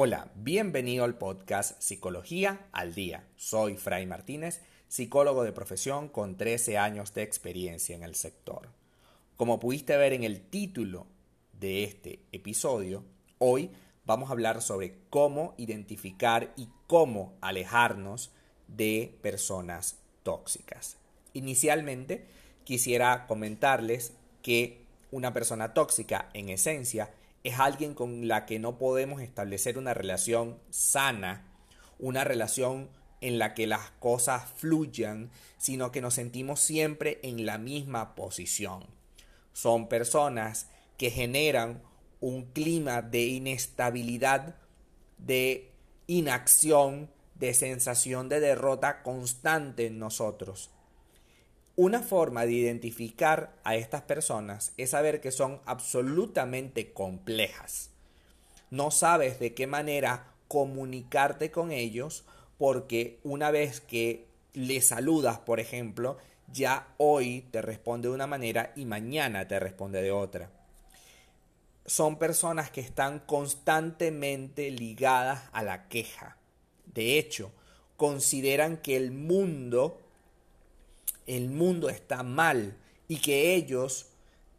Hola, bienvenido al podcast Psicología al Día. Soy Fray Martínez, psicólogo de profesión con 13 años de experiencia en el sector. Como pudiste ver en el título de este episodio, hoy vamos a hablar sobre cómo identificar y cómo alejarnos de personas tóxicas. Inicialmente quisiera comentarles que una persona tóxica en esencia es alguien con la que no podemos establecer una relación sana, una relación en la que las cosas fluyan, sino que nos sentimos siempre en la misma posición. Son personas que generan un clima de inestabilidad, de inacción, de sensación de derrota constante en nosotros. Una forma de identificar a estas personas es saber que son absolutamente complejas. No sabes de qué manera comunicarte con ellos porque una vez que le saludas, por ejemplo, ya hoy te responde de una manera y mañana te responde de otra. Son personas que están constantemente ligadas a la queja. De hecho, consideran que el mundo el mundo está mal y que ellos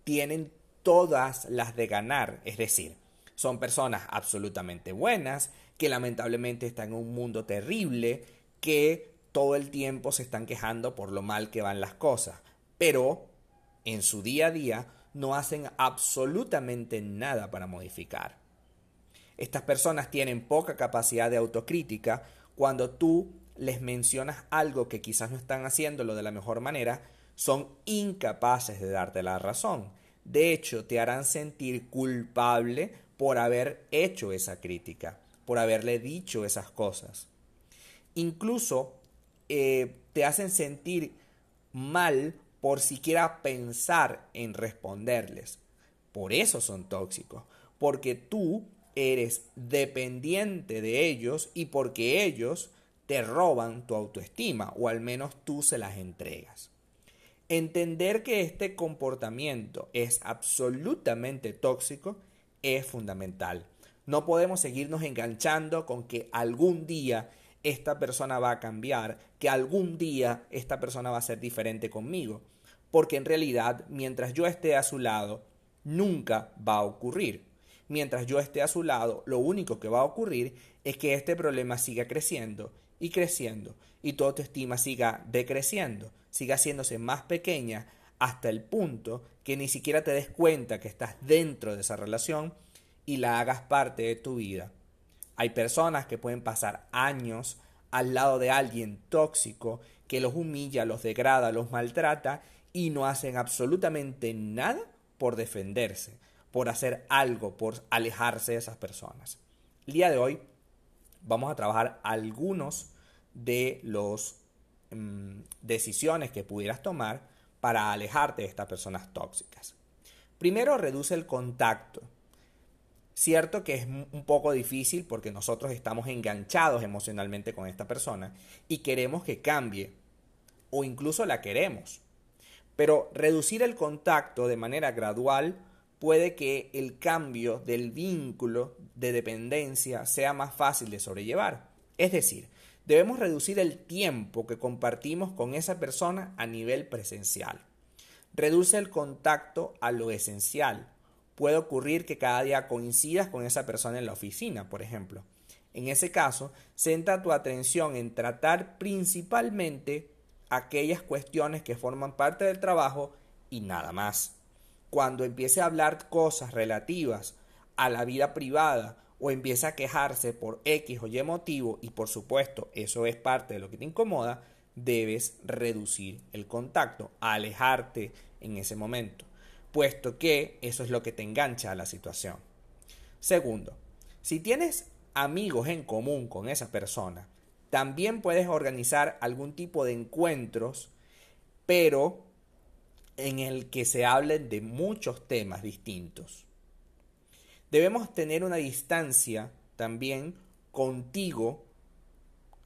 tienen todas las de ganar. Es decir, son personas absolutamente buenas, que lamentablemente están en un mundo terrible, que todo el tiempo se están quejando por lo mal que van las cosas, pero en su día a día no hacen absolutamente nada para modificar. Estas personas tienen poca capacidad de autocrítica cuando tú les mencionas algo que quizás no están haciéndolo de la mejor manera, son incapaces de darte la razón. De hecho, te harán sentir culpable por haber hecho esa crítica, por haberle dicho esas cosas. Incluso eh, te hacen sentir mal por siquiera pensar en responderles. Por eso son tóxicos, porque tú eres dependiente de ellos y porque ellos te roban tu autoestima o al menos tú se las entregas. Entender que este comportamiento es absolutamente tóxico es fundamental. No podemos seguirnos enganchando con que algún día esta persona va a cambiar, que algún día esta persona va a ser diferente conmigo, porque en realidad mientras yo esté a su lado, nunca va a ocurrir. Mientras yo esté a su lado, lo único que va a ocurrir es que este problema siga creciendo y creciendo y tu autoestima siga decreciendo, siga haciéndose más pequeña hasta el punto que ni siquiera te des cuenta que estás dentro de esa relación y la hagas parte de tu vida. Hay personas que pueden pasar años al lado de alguien tóxico que los humilla, los degrada, los maltrata y no hacen absolutamente nada por defenderse, por hacer algo, por alejarse de esas personas. El día de hoy vamos a trabajar algunos de las mm, decisiones que pudieras tomar para alejarte de estas personas tóxicas. Primero, reduce el contacto. Cierto que es un poco difícil porque nosotros estamos enganchados emocionalmente con esta persona y queremos que cambie o incluso la queremos. Pero reducir el contacto de manera gradual puede que el cambio del vínculo de dependencia sea más fácil de sobrellevar. Es decir, debemos reducir el tiempo que compartimos con esa persona a nivel presencial. Reduce el contacto a lo esencial. Puede ocurrir que cada día coincidas con esa persona en la oficina, por ejemplo. En ese caso, centra tu atención en tratar principalmente aquellas cuestiones que forman parte del trabajo y nada más cuando empiece a hablar cosas relativas a la vida privada o empiece a quejarse por X o Y motivo, y por supuesto eso es parte de lo que te incomoda, debes reducir el contacto, alejarte en ese momento, puesto que eso es lo que te engancha a la situación. Segundo, si tienes amigos en común con esa persona, también puedes organizar algún tipo de encuentros, pero en el que se hablen de muchos temas distintos. Debemos tener una distancia también contigo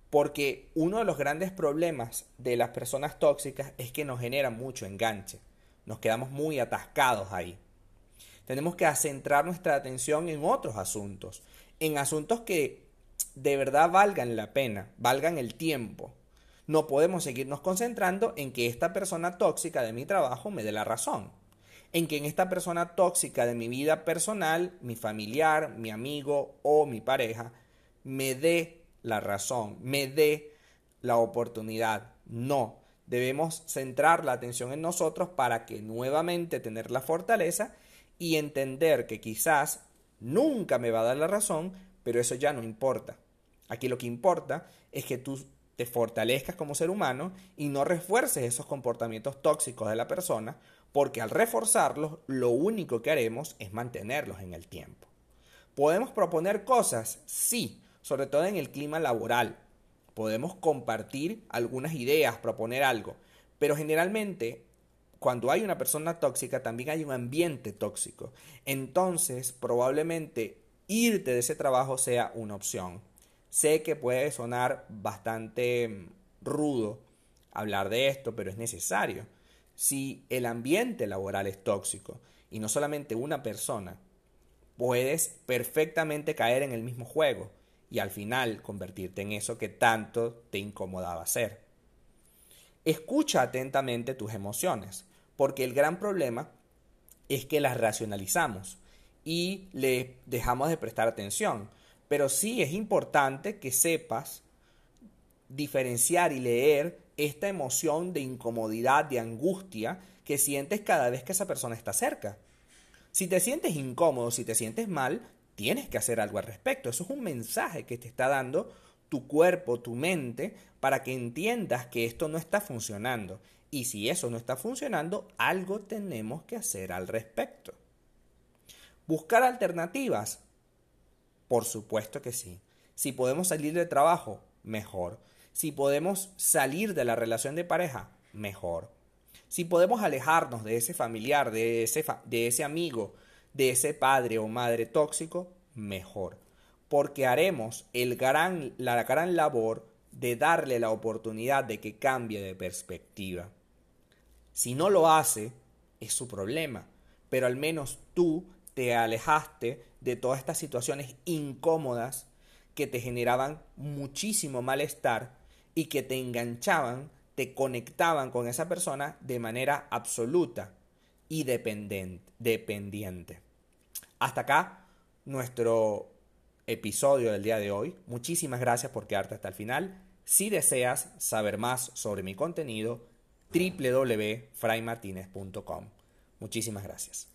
porque uno de los grandes problemas de las personas tóxicas es que nos generan mucho enganche. Nos quedamos muy atascados ahí. Tenemos que centrar nuestra atención en otros asuntos, en asuntos que de verdad valgan la pena, valgan el tiempo. No podemos seguirnos concentrando en que esta persona tóxica de mi trabajo me dé la razón. En que en esta persona tóxica de mi vida personal, mi familiar, mi amigo o mi pareja, me dé la razón, me dé la oportunidad. No, debemos centrar la atención en nosotros para que nuevamente tener la fortaleza y entender que quizás nunca me va a dar la razón, pero eso ya no importa. Aquí lo que importa es que tú te fortalezcas como ser humano y no refuerces esos comportamientos tóxicos de la persona, porque al reforzarlos lo único que haremos es mantenerlos en el tiempo. ¿Podemos proponer cosas? Sí, sobre todo en el clima laboral. Podemos compartir algunas ideas, proponer algo, pero generalmente cuando hay una persona tóxica también hay un ambiente tóxico. Entonces probablemente irte de ese trabajo sea una opción. Sé que puede sonar bastante mm, rudo hablar de esto, pero es necesario. Si el ambiente laboral es tóxico y no solamente una persona, puedes perfectamente caer en el mismo juego y al final convertirte en eso que tanto te incomodaba hacer. Escucha atentamente tus emociones, porque el gran problema es que las racionalizamos y le dejamos de prestar atención. Pero sí es importante que sepas diferenciar y leer esta emoción de incomodidad, de angustia que sientes cada vez que esa persona está cerca. Si te sientes incómodo, si te sientes mal, tienes que hacer algo al respecto. Eso es un mensaje que te está dando tu cuerpo, tu mente, para que entiendas que esto no está funcionando. Y si eso no está funcionando, algo tenemos que hacer al respecto. Buscar alternativas. Por supuesto que sí. Si podemos salir de trabajo, mejor. Si podemos salir de la relación de pareja, mejor. Si podemos alejarnos de ese familiar, de ese, de ese amigo, de ese padre o madre tóxico, mejor. Porque haremos el gran, la gran labor de darle la oportunidad de que cambie de perspectiva. Si no lo hace, es su problema. Pero al menos tú te alejaste de todas estas situaciones incómodas que te generaban muchísimo malestar y que te enganchaban, te conectaban con esa persona de manera absoluta y dependiente. Hasta acá nuestro episodio del día de hoy. Muchísimas gracias por quedarte hasta el final. Si deseas saber más sobre mi contenido, www.fraymartinez.com. Muchísimas gracias.